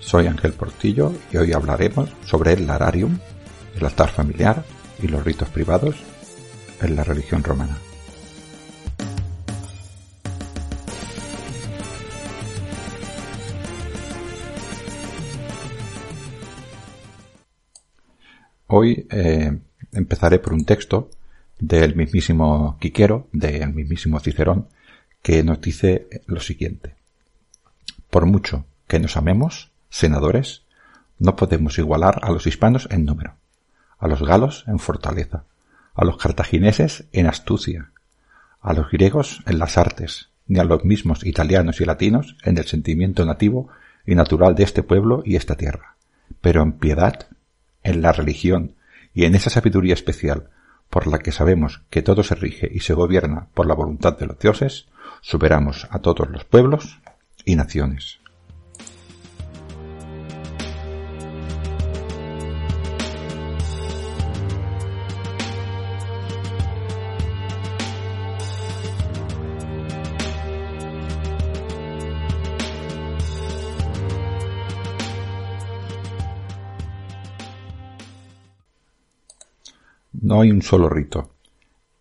soy Ángel Portillo y hoy hablaremos sobre el lararium, el altar familiar y los ritos privados en la religión romana. Hoy eh, empezaré por un texto del mismísimo Quiquero, del mismísimo Cicerón, que nos dice lo siguiente. Por mucho que nos amemos, senadores, no podemos igualar a los hispanos en número, a los galos en fortaleza, a los cartagineses en astucia, a los griegos en las artes, ni a los mismos italianos y latinos en el sentimiento nativo y natural de este pueblo y esta tierra, pero en piedad, en la religión y en esa sabiduría especial por la que sabemos que todo se rige y se gobierna por la voluntad de los dioses, superamos a todos los pueblos y naciones. No hay un solo rito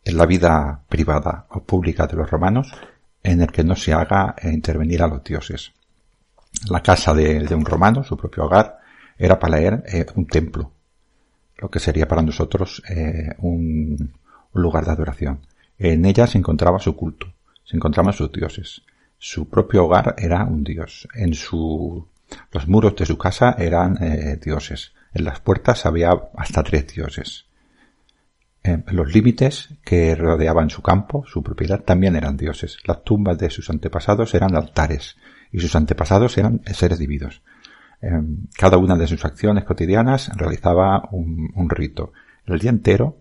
en la vida privada o pública de los romanos en el que no se haga intervenir a los dioses. La casa de, un romano, su propio hogar, era para él eh, un templo, lo que sería para nosotros eh, un, lugar de adoración. En ella se encontraba su culto, se encontraban sus dioses. Su propio hogar era un dios. En su, los muros de su casa eran eh, dioses. En las puertas había hasta tres dioses. Eh, los límites que rodeaban su campo, su propiedad, también eran dioses. Las tumbas de sus antepasados eran altares y sus antepasados eran seres divinos. Eh, cada una de sus acciones cotidianas realizaba un, rito. El día entero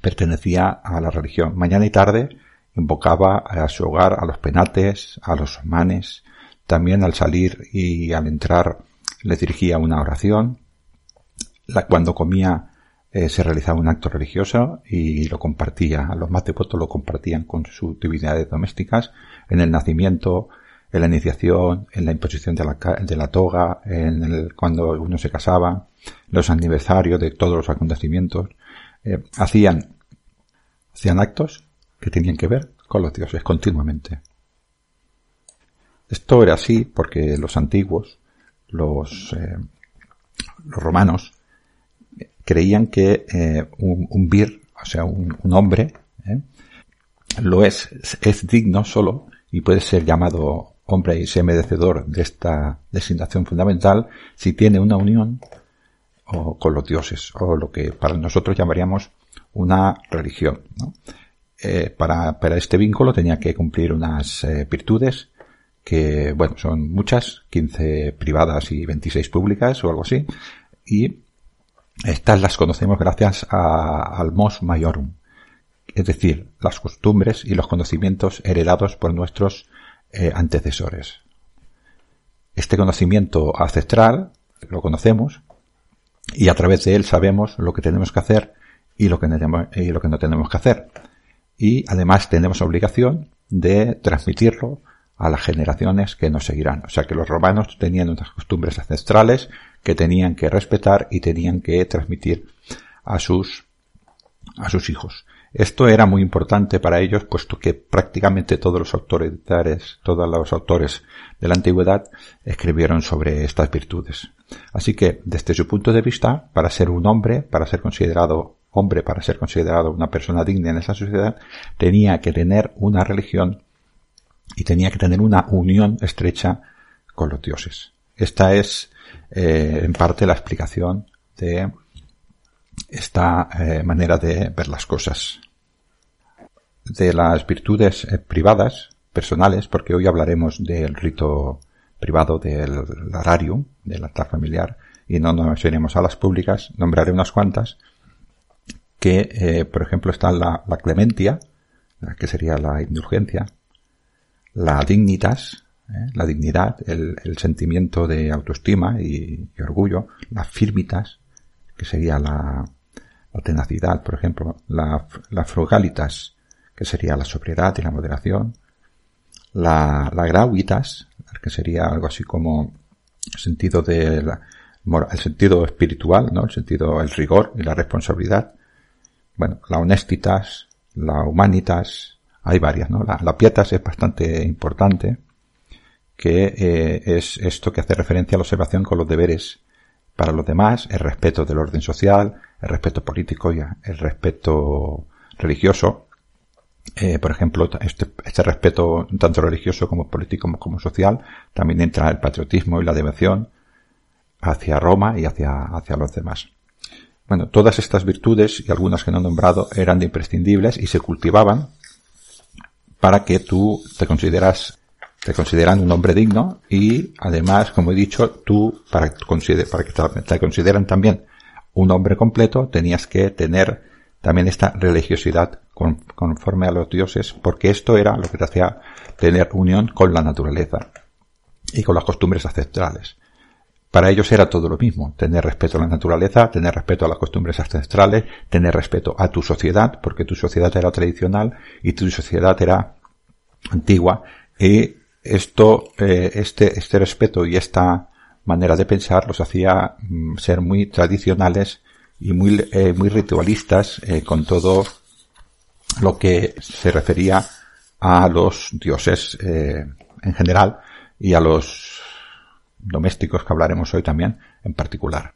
pertenecía a la religión. Mañana y tarde invocaba a su hogar a los penates, a los manes. También al salir y al entrar le dirigía una oración. Cuando comía eh, se realizaba un acto religioso y lo compartía. Los más devotos lo compartían con sus divinidades domésticas en el nacimiento, en la iniciación, en la imposición de la, de la toga, en el, cuando uno se casaba, los aniversarios de todos los acontecimientos. Eh, hacían, hacían actos que tenían que ver con los dioses continuamente. Esto era así porque los antiguos, los, eh, los romanos, creían que eh, un, vir, o sea, un, hombre, ¿eh? lo es, es digno solo y puede ser llamado hombre y ser merecedor de esta designación fundamental si tiene una unión o, con los dioses o lo que para nosotros llamaríamos una religión. Eh, para, para este vínculo tenía que cumplir unas virtudes que, bueno, son muchas, 15 privadas y 26 públicas o algo así, y estas las conocemos gracias al mos maiorum, es decir, las costumbres y los conocimientos heredados por nuestros eh, antecesores. Este conocimiento ancestral lo conocemos y a través de él sabemos lo que tenemos que hacer y lo que no tenemos que hacer. Y además tenemos obligación de transmitirlo a las generaciones que nos seguirán. O sea que los romanos tenían unas costumbres ancestrales que tenían que respetar y tenían que transmitir a sus, a sus hijos. Esto era muy importante para ellos, puesto que prácticamente todos los autores, todos los autores de la antigüedad escribieron sobre estas virtudes. Así que, desde su punto de vista, para ser un hombre, para ser considerado hombre, para ser considerado una persona digna en esa sociedad, tenía que tener una religión y tenía que tener una unión estrecha con los dioses. Esta es, eh, en parte, la explicación de esta eh, manera de ver las cosas de las virtudes eh, privadas, personales, porque hoy hablaremos del rito privado del lararium, del altar familiar, y no nos iremos a las públicas, nombraré unas cuantas, que, por ejemplo, están la, clementia, que sería la indulgencia, la dignitas, eh, la dignidad, el, sentimiento de autoestima y, orgullo, la firmitas, que sería la, tenacidad, por ejemplo, la, la frugalitas, que sería la sobriedad y la moderación, la, la grauitas, que sería algo así como sentido de el sentido espiritual, ¿no? El sentido, el rigor y la responsabilidad. Bueno, la honestitas, la humanitas, hay varias, ¿no? La, la pietas es bastante importante, que eh, es esto que hace referencia a la observación con los deberes para los demás, el respeto del orden social, el respeto político y el respeto religioso, eh, por ejemplo, este, este, respeto tanto religioso como político como, social, también entra el patriotismo y la devoción hacia Roma y hacia, hacia los demás. Bueno, todas estas virtudes y algunas que no he nombrado eran imprescindibles y se cultivaban para que tú te consideras, te consideran un hombre digno y además, como he dicho, tú para, para que te, te consideran también un hombre completo tenías que tener también esta religiosidad conforme a los dioses, porque esto era lo que te hacía tener unión con la naturaleza y con las costumbres ancestrales. Para ellos era todo lo mismo, tener respeto a la naturaleza, tener respeto a las costumbres ancestrales, tener respeto a tu sociedad, porque tu sociedad era tradicional y tu sociedad era antigua, y esto, eh, este, este respeto y esta manera de pensar los hacía mm, ser muy tradicionales y muy, eh, muy ritualistas eh, con todo lo que se refería a los dioses eh, en general y a los domésticos que hablaremos hoy también en particular.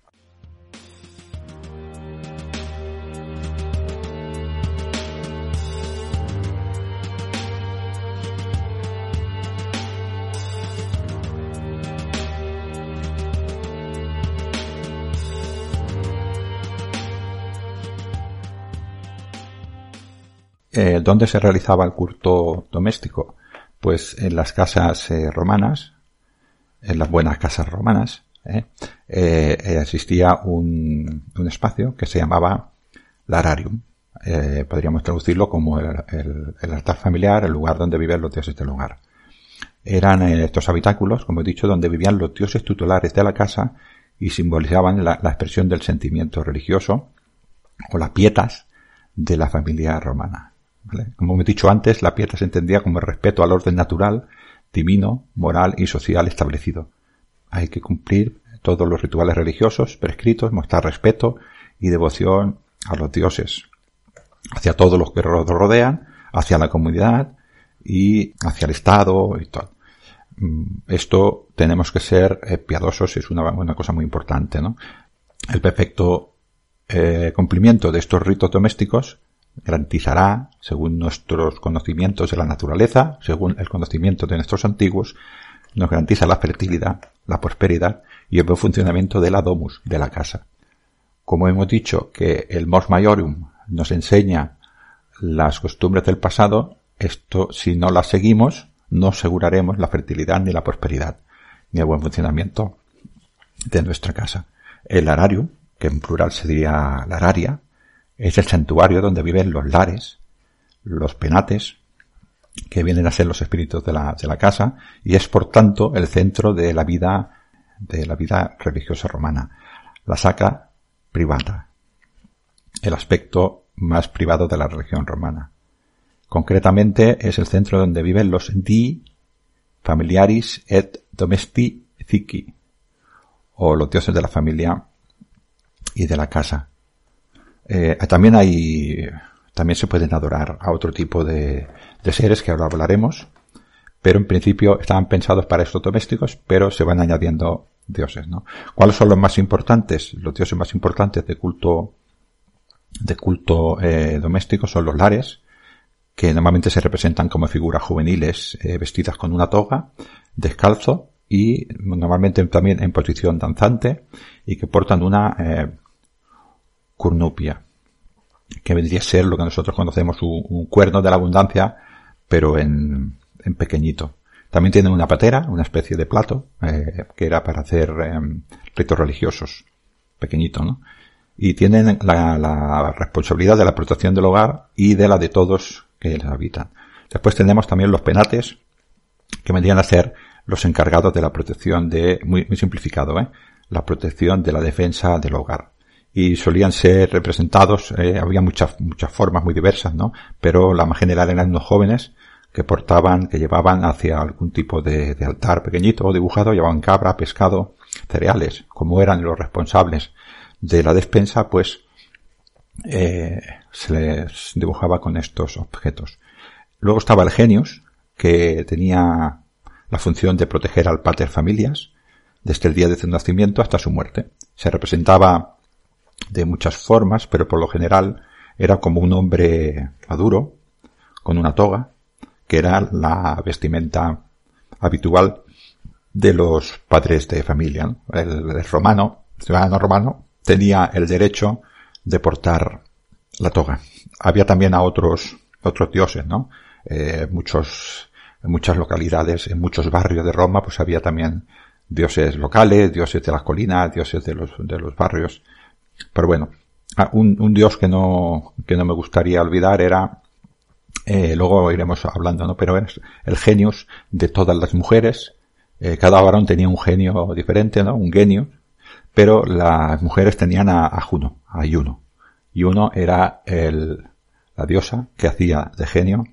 Eh, ¿Dónde se realizaba el culto doméstico? Pues en las casas eh, romanas, en las buenas casas romanas, ¿eh? existía un, espacio que se llamaba lararium. podríamos traducirlo como el, altar familiar, el lugar donde viven los dioses del lugar. Eran estos habitáculos, como he dicho, donde vivían los dioses tutelares de la casa y simbolizaban la, expresión del sentimiento religioso o las pietas de la familia romana. Como he dicho antes, la piedra se entendía como el respeto al orden natural, divino, moral y social establecido. Hay que cumplir todos los rituales religiosos prescritos, mostrar respeto y devoción a los dioses, hacia todos los que los rodean, hacia la comunidad y hacia el Estado y todo. Mm, esto tenemos que ser eh, piadosos, es una, una cosa muy importante, ¿no? El perfecto eh, cumplimiento de estos ritos domésticos garantizará, según nuestros conocimientos de la naturaleza, según el conocimiento de nuestros antiguos, nos garantiza la fertilidad, la prosperidad y el buen funcionamiento de la domus, de la casa. Como hemos dicho que el mors maiorum nos enseña las costumbres del pasado, esto si no las seguimos, no aseguraremos la fertilidad ni la prosperidad, ni el buen funcionamiento de nuestra casa. El ararium, que en plural sería la araria, es el santuario donde viven los lares, los penates, que vienen a ser los espíritus de la, de la casa, y es por tanto el centro de la vida, de la vida religiosa romana. La saca privada. El aspecto más privado de la religión romana. Concretamente es el centro donde viven los di familiaris et domestici, o los dioses de la familia y de la casa. Eh, también hay también se pueden adorar a otro tipo de, de seres que ahora hablaremos, pero en principio estaban pensados para estos domésticos, pero se van añadiendo dioses, ¿no? ¿Cuáles son los más importantes? Los dioses más importantes de culto de culto eh, doméstico son los lares, que normalmente se representan como figuras juveniles eh, vestidas con una toga, descalzo y normalmente también en posición danzante y que portan una curnupia, que vendría a ser lo que nosotros conocemos un, cuerno de la abundancia, pero en, en pequeñito. También tienen una patera, una especie de plato, eh, que era para hacer eh, ritos religiosos, pequeñito, ¿no? Y tienen la, la, responsabilidad de la protección del hogar y de la de todos que les habitan. Después tenemos también los penates, que vendrían a ser los encargados de la protección de, muy, muy simplificado, ¿eh? la protección de la defensa del hogar. Y solían ser representados, eh, había muchas, muchas formas muy diversas, ¿no? Pero la más general eran unos jóvenes que portaban, que llevaban hacia algún tipo de, altar pequeñito o dibujado, llevaban cabra, pescado, cereales, como eran los responsables de la despensa, pues eh, se les dibujaba con estos objetos. Luego estaba el genius, que tenía la función de proteger al pater familias desde el día de su nacimiento hasta su muerte. Se representaba de muchas formas, pero por lo general era como un hombre maduro, con una toga, que era la vestimenta habitual de los padres de familia. El, romano, ciudadano romano, tenía el derecho de portar la toga. Había también a otros, otros dioses, ¿no? Eh, muchos, en muchas localidades, en muchos barrios de Roma, pues había también dioses locales, dioses de las colinas, dioses de los, de los barrios. Pero bueno, ah, un, dios que no, que no me gustaría olvidar era eh, luego iremos hablando, ¿no? Pero es el genius de todas las mujeres. Eh, cada varón tenía un genio diferente, ¿no? Un genio. Pero las mujeres tenían a, a Juno, a Juno. Juno era el, la diosa que hacía de genio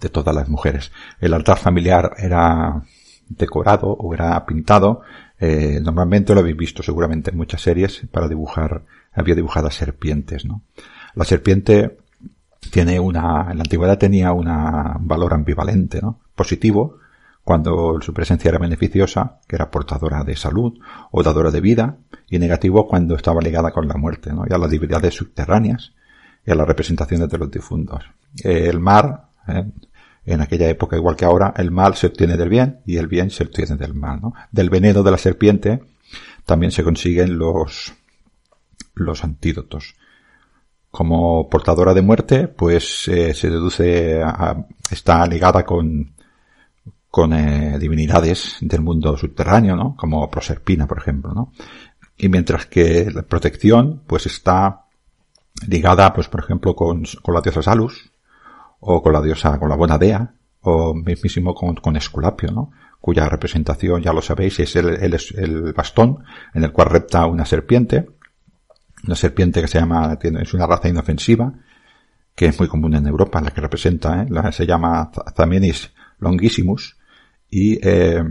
de todas las mujeres. El altar familiar era decorado o era pintado. Eh, normalmente lo habéis visto seguramente en muchas series para dibujar, había dibujadas serpientes, ¿no? La serpiente tiene una, en la antigüedad tenía una, un valor ambivalente, ¿no? Positivo, cuando su presencia era beneficiosa, que era portadora de salud o dadora de vida, y negativo cuando estaba ligada con la muerte, ¿no? Y a las divinidades subterráneas y a las representaciones de los difuntos. el mar, ¿eh? En aquella época, igual que ahora, el mal se obtiene del bien y el bien se obtiene del mal. Del veneno de la serpiente también se consiguen los, los antídotos como portadora de muerte, pues eh, se deduce a, está ligada con con eh, divinidades del mundo subterráneo, ¿no? Como Proserpina, por ejemplo, ¿no? Y mientras que la protección, pues está ligada, pues por ejemplo, con, con la diosa Salus, o con la diosa, con la buena Dea, o mismísimo con, con Esculapio, ¿no? Cuya representación, ya lo sabéis, es el, el, bastón en el cual repta una serpiente, una serpiente que se llama, es una raza inofensiva, que es muy común en Europa, la que representa, ¿eh? se llama Zamenis longissimus, y eh,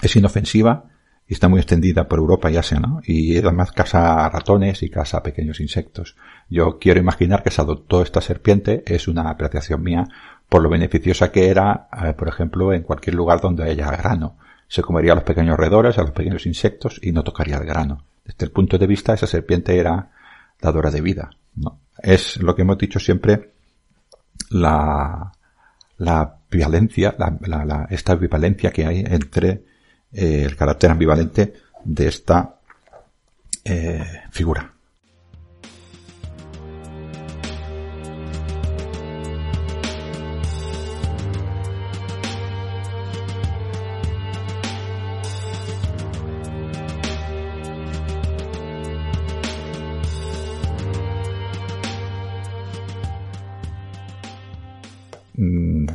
es inofensiva y está muy extendida por Europa y Asia, ¿no? Y además caza ratones y caza pequeños insectos. Yo quiero imaginar que se adoptó esta serpiente, es una apreciación mía, por lo beneficiosa que era, eh, por ejemplo, en cualquier lugar donde haya grano. Se comería a los pequeños roedores, a los pequeños insectos y no tocaría el grano. Desde el punto de vista, esa serpiente era dadora de vida. ¿no? Es lo que hemos dicho siempre, la, la violencia, la, la, esta ambivalencia que hay entre eh, el carácter ambivalente de esta eh, figura.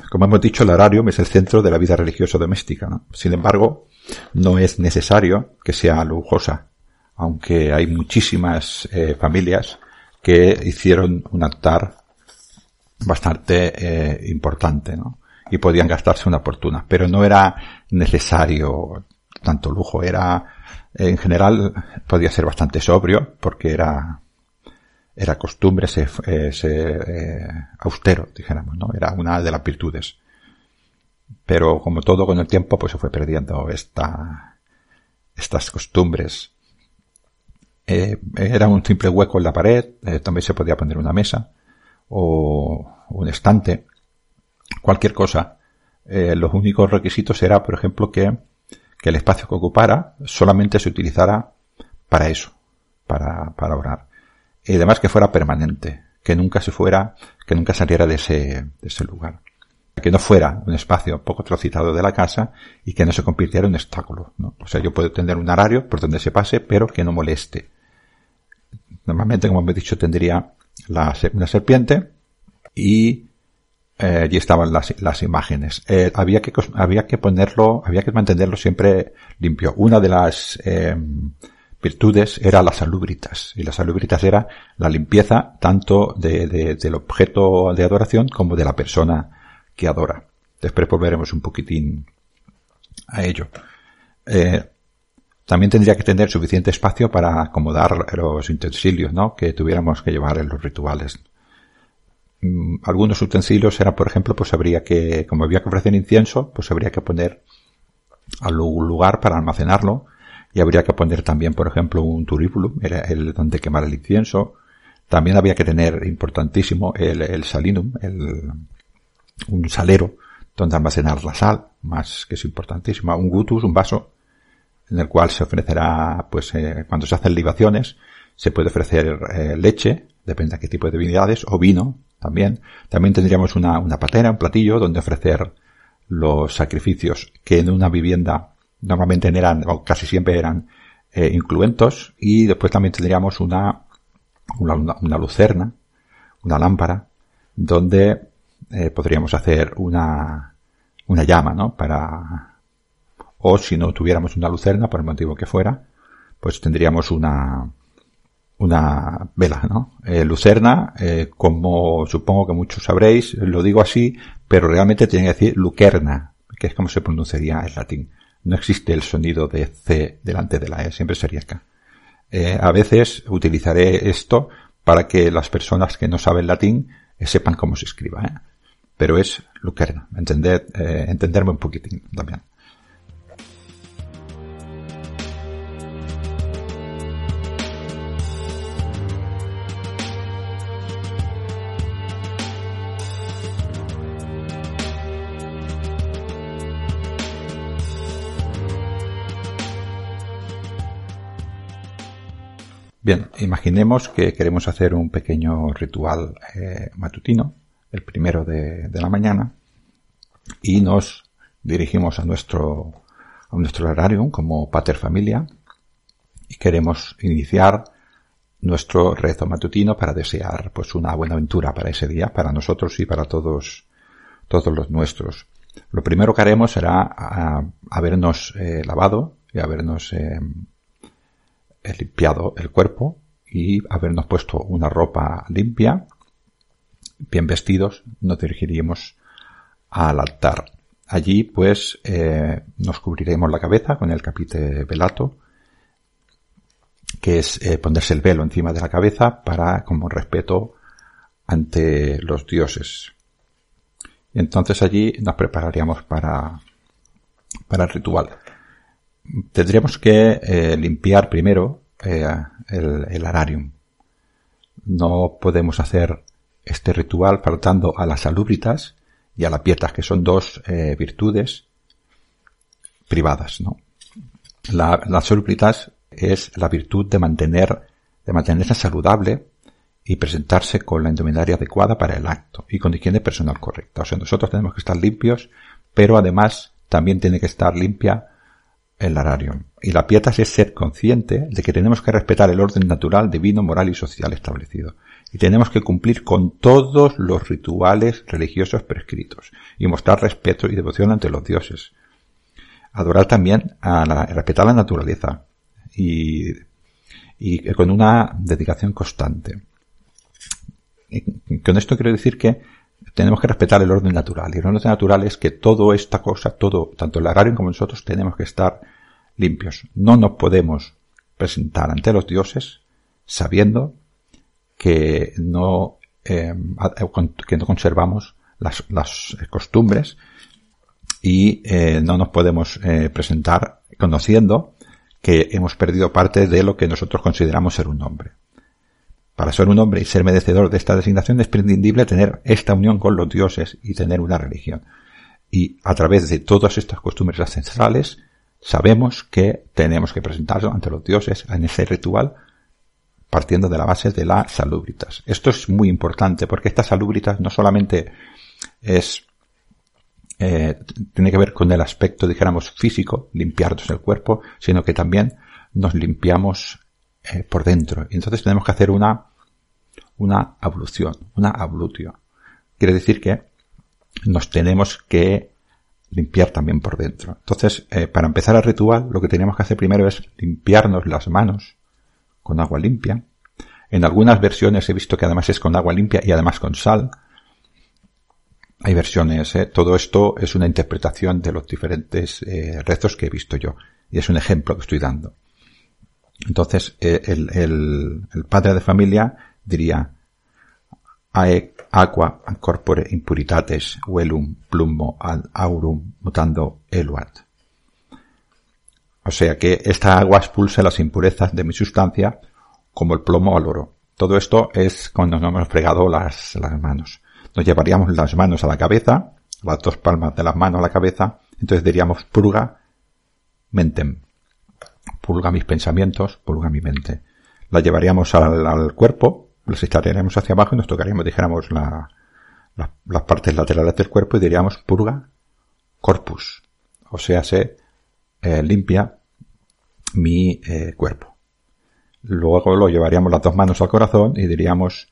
como hemos dicho, el horario es el centro de la vida religiosa doméstica. ¿no? Sin embargo, no es necesario que sea lujosa, aunque hay muchísimas eh, familias que hicieron un altar bastante eh, importante, ¿no? Y podían gastarse una fortuna, pero no era necesario tanto lujo, era en general podía ser bastante sobrio porque era era costumbre, ser, eh, austero, dijéramos, ¿no? Era una de las virtudes. Pero como todo con el tiempo, pues se fue perdiendo esta, estas costumbres. Eh, era un simple hueco en la pared, eh, también se podía poner una mesa o un estante, cualquier cosa. Eh, los únicos requisitos era, por ejemplo, que, que el espacio que ocupara solamente se utilizara para eso, para, para orar. Y además que fuera permanente, que nunca se fuera, que nunca saliera de ese, de ese lugar. Que no fuera un espacio poco trocitado de la casa y que no se convirtiera en un obstáculo. ¿no? O sea, yo puedo tener un horario por donde se pase, pero que no moleste. Normalmente, como he dicho, tendría la, una serpiente y eh, allí estaban las, las imágenes. Eh, había que había que ponerlo, había que mantenerlo siempre limpio. Una de las eh, virtudes era la salubritas y la salubritas era la limpieza tanto de, de, del objeto de adoración como de la persona que adora. Después volveremos un poquitín a ello. Eh, también tendría que tener suficiente espacio para acomodar los utensilios, ¿no? Que tuviéramos que llevar en los rituales. Mm, algunos utensilios eran, por ejemplo, pues habría que, como había que ofrecer incienso, pues habría que poner algún lugar para almacenarlo y habría que poner también, por ejemplo, un turíbulo, era el donde quemar el incienso. También había que tener, importantísimo, el, el salinum, el, un salero donde almacenar la sal, más que es importantísimo, un gutus, un vaso, en el cual se ofrecerá, pues, eh, cuando se hacen libaciones, se puede ofrecer eh, leche, depende de qué tipo de divinidades, o vino, también. También tendríamos una, una patera, un platillo, donde ofrecer los sacrificios que en una vivienda normalmente eran, o casi siempre eran, eh, incluentos, y después también tendríamos una, una lucerna, una lámpara, donde eh, podríamos hacer una, una llama, ¿no? Para, o si no tuviéramos una lucerna, por el motivo que fuera, pues tendríamos una, una vela, ¿no? Eh, lucerna, eh, como supongo que muchos sabréis, lo digo así, pero realmente tiene que decir lucerna, que es como se pronunciaría en latín. No existe el sonido de C delante de la E, siempre sería acá. Eh, a veces utilizaré esto para que las personas que no saben latín eh, sepan cómo se escriba, ¿eh? Pero es lucerna, entender, eh, entenderme un poquitín también. Bien, imaginemos que queremos hacer un pequeño ritual eh, matutino, el primero de, la mañana, y nos dirigimos a nuestro, a nuestro horario como pater familia y queremos iniciar nuestro rezo matutino para desear pues una buena aventura para ese día, para nosotros y para todos, todos los nuestros. Lo primero que haremos será a, habernos eh, lavado y habernos eh, limpiado el cuerpo y habernos puesto una ropa limpia, bien vestidos, nos dirigiríamos al altar. Allí, pues, eh, nos cubriremos la cabeza con el capite velato, que es eh, ponerse el velo encima de la cabeza para, como respeto ante los dioses. Entonces allí nos prepararíamos para, para el ritual tendríamos que eh, limpiar primero el, el ararium. No podemos hacer este ritual faltando a las salubritas y a la pietas, que son dos eh, virtudes privadas, ¿no? La, las salubritas es la virtud de mantener, de mantenerse saludable y presentarse con la indumentaria adecuada para el acto y con higiene personal correcta. O sea, nosotros tenemos que estar limpios, pero además también tiene que estar limpia el horario. Y la pietas es ser consciente de que tenemos que respetar el orden natural, divino, moral y social establecido. Y tenemos que cumplir con todos los rituales religiosos prescritos y mostrar respeto y devoción ante los dioses. Adorar también a la, respetar la naturaleza y, y con una dedicación constante. Con esto quiero decir que tenemos que respetar el orden natural. Y el orden natural es que toda esta cosa, todo, tanto el horario como nosotros, tenemos que estar limpios. No nos podemos presentar ante los dioses sabiendo que no, eh, que no conservamos las, las costumbres y eh, no nos podemos eh, presentar conociendo que hemos perdido parte de lo que nosotros consideramos ser un hombre. Para ser un hombre y ser merecedor de esta designación es prescindible tener esta unión con los dioses y tener una religión. Y a través de todas estas costumbres ancestrales sabemos que tenemos que presentarnos ante los dioses en ese ritual partiendo de la base de la salubritas. Esto es muy importante porque esta salubritas no solamente es eh, tiene que ver con el aspecto, dijéramos, físico, limpiarnos el cuerpo, sino que también nos limpiamos eh, por dentro. Y entonces tenemos que hacer una, una ablución, una ablutio. Quiere decir que nos tenemos que limpiar también por dentro. Entonces, eh, para empezar el ritual, lo que tenemos que hacer primero es limpiarnos las manos con agua limpia. En algunas versiones he visto que además es con agua limpia y además con sal. Hay versiones, ¿eh? todo esto es una interpretación de los diferentes eh, rezos que he visto yo. Y es un ejemplo que estoy dando. Entonces, eh, el, el, el, padre de familia diría, Ae aqua corpore impuritates velum plumo ad aurum mutando eluat. O sea que esta agua expulsa las impurezas de mi sustancia como el plomo al oro. Todo esto es cuando nos hemos fregado las, las manos nos llevaríamos las manos a la cabeza, las dos palmas de las manos a la cabeza, entonces diríamos purga mentem, purga mis pensamientos, purga mi mente. La llevaríamos al, cuerpo, los estaríamos hacia abajo y nos tocaríamos, dijéramos, la, las partes laterales del cuerpo y diríamos purga corpus, o sea, se eh, limpia mi eh, cuerpo. Luego lo llevaríamos las dos manos al corazón y diríamos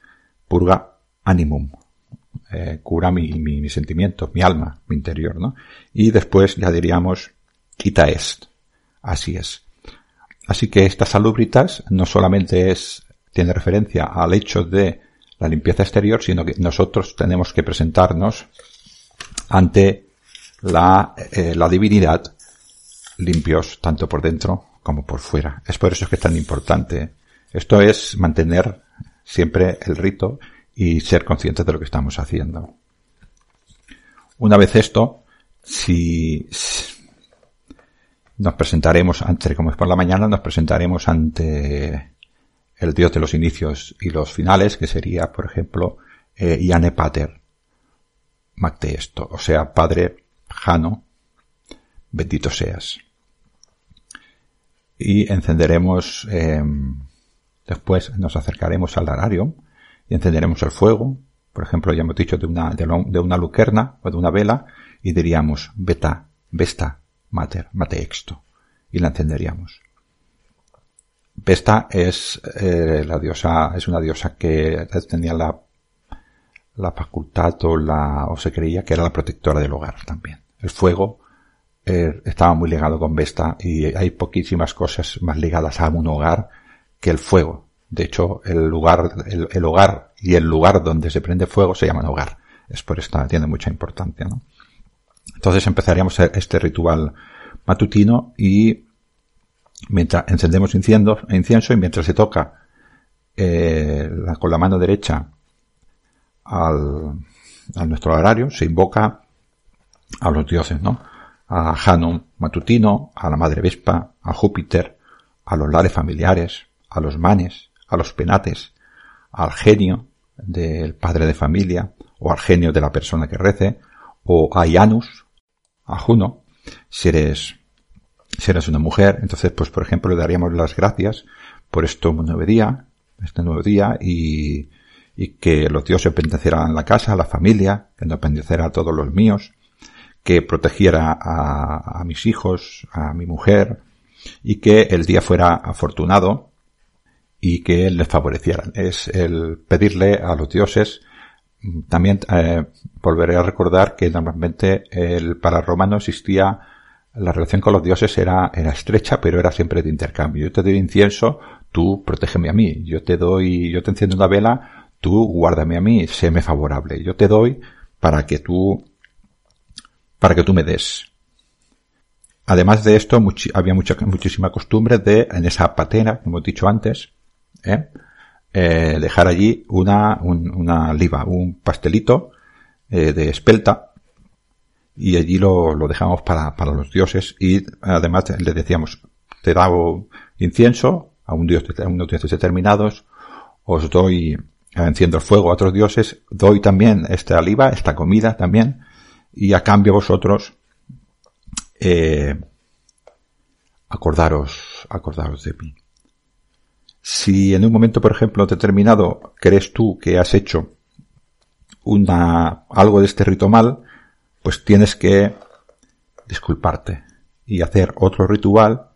purga animum, eh, cura mi, mi, mi, sentimiento, mi alma, mi interior, ¿no? Y después ya diríamos, quita est. Así es. Así que estas salubritas no solamente es, tiene referencia al hecho de la limpieza exterior, sino que nosotros tenemos que presentarnos ante la, eh, la divinidad limpios tanto por dentro como por fuera. Es por eso que es tan importante. Esto es mantener siempre el rito y ser conscientes de lo que estamos haciendo. Una vez esto, si nos presentaremos ante, como es por la mañana, nos presentaremos ante el Dios de los inicios y los finales, que sería, por ejemplo, eh, Iane Pater, esto, o sea, Padre Jano, bendito seas. Y encenderemos, eh, después nos acercaremos al arario, y encenderemos el fuego, por ejemplo, ya hemos dicho de una, de, una lucerna o de una vela, y diríamos, beta, vesta, mater, mate exto, y la encenderíamos. Vesta es eh, la diosa, es una diosa que tenía la, la facultad o la, o se creía que era la protectora del hogar también. El fuego eh, estaba muy ligado con Vesta y hay poquísimas cosas más ligadas a un hogar que el fuego. De hecho, el lugar, el, hogar y el lugar donde se prende fuego se llaman hogar. Es por esta, tiene mucha importancia, ¿no? Entonces empezaríamos este ritual matutino y mientras encendemos incienso, y mientras se toca eh, con la mano derecha al, nuestro horario, se invoca a los dioses, ¿no? A Hanum matutino, a la madre Vespa, a Júpiter, a los lares familiares, a los manes, a los penates, al genio del padre de familia, o al genio de la persona que rece, o a Janus, a Juno, si eres, si eres una mujer, entonces pues por ejemplo le daríamos las gracias por este nuevo día, este nuevo día y, y que los dioses bendecieran la casa, la familia, que nos bendeciera a todos los míos, que protegiera a, a mis hijos, a mi mujer, y que el día fuera afortunado y que les favorecieran. Es el pedirle a los dioses también eh, volveré a recordar que normalmente el, para romano existía la relación con los dioses era, era estrecha, pero era siempre de intercambio. Yo te doy incienso, tú protégeme a mí. Yo te doy, yo te enciendo una vela, tú guárdame a mí, séme favorable. Yo te doy para que tú, para que tú me des. Además de esto, había mucha, muchísima costumbre de, en esa patena, como hemos dicho antes, ¿eh? eh, dejar allí una, una liva, un pastelito eh, de espelta y allí lo, dejamos para, los dioses y además le decíamos, te da incienso a un dios, a unos dioses determinados, os doy, enciendo el fuego a otros dioses, doy también esta oliva, esta comida también, y a cambio vosotros, eh, acordaros, acordaros de mí. Si en un momento, por ejemplo, determinado, crees tú que has hecho una, algo de este rito mal, pues tienes que disculparte y hacer otro ritual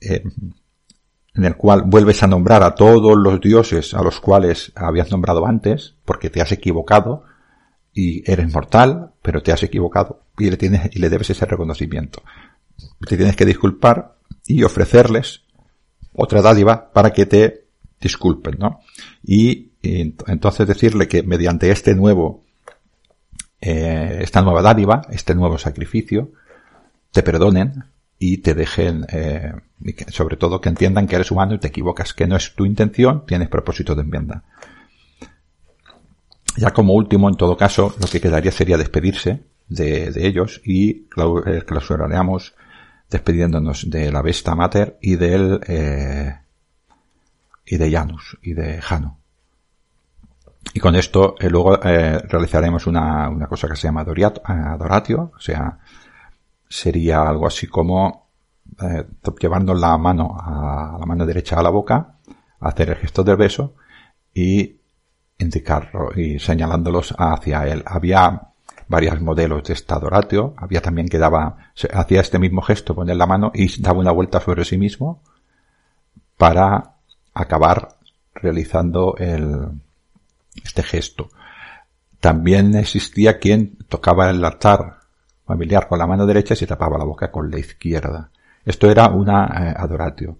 eh, en el cual vuelves a nombrar a todos los dioses a los cuales habías nombrado antes, porque te has equivocado y eres mortal, pero te has equivocado y le tienes y le debes ese reconocimiento. Te tienes que disculpar y ofrecerles otra dádiva para que te disculpen, ¿no? Y, y entonces decirle que mediante este nuevo eh, esta nueva dádiva, este nuevo sacrificio, te perdonen y te dejen, eh, sobre todo que entiendan que eres humano y te equivocas, que no es tu intención, tienes propósito de enmienda. Ya como último, en todo caso, lo que quedaría sería despedirse de, ellos y eh, clausuraríamos despidiéndonos de la Vesta Mater y del eh, y de Janus y de Jano. Y con esto eh, luego eh, realizaremos una, una, cosa que se llama adoratio, o sea, sería algo así como eh, llevando la mano a la mano derecha a la boca, hacer el gesto del beso y indicarlo y señalándolos hacia él. Había varios modelos de esta adoratio, había también que daba, hacía este mismo gesto, poner la mano y daba una vuelta sobre sí mismo para acabar realizando el, este gesto. También existía quien tocaba el altar familiar con la mano derecha y se tapaba la boca con la izquierda. Esto era una eh, adoratio.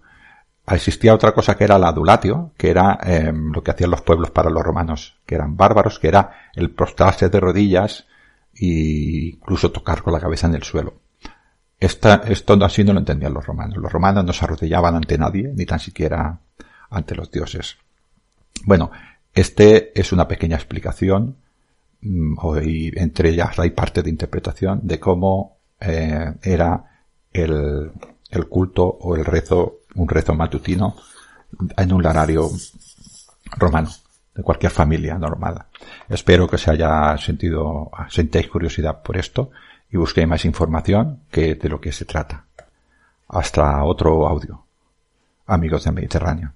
Existía otra cosa que era la adulatio, que era em, lo que hacían los pueblos para los romanos, que eran bárbaros, que era el prostrarse de rodillas e incluso tocar con la cabeza en el suelo. Esta, esto así no lo entendían los romanos. Los romanos no se arrodillaban ante nadie, ni tan siquiera ante los dioses. Bueno, este es una pequeña explicación mm, y entre ellas hay parte de interpretación de cómo eh, era el, el, culto o el rezo, un rezo matutino en un larario romano de cualquier familia normal. Espero que se haya sentido, sentéis curiosidad por esto y busquéis más información que de lo que se trata. Hasta otro audio. Amigos del Mediterráneo.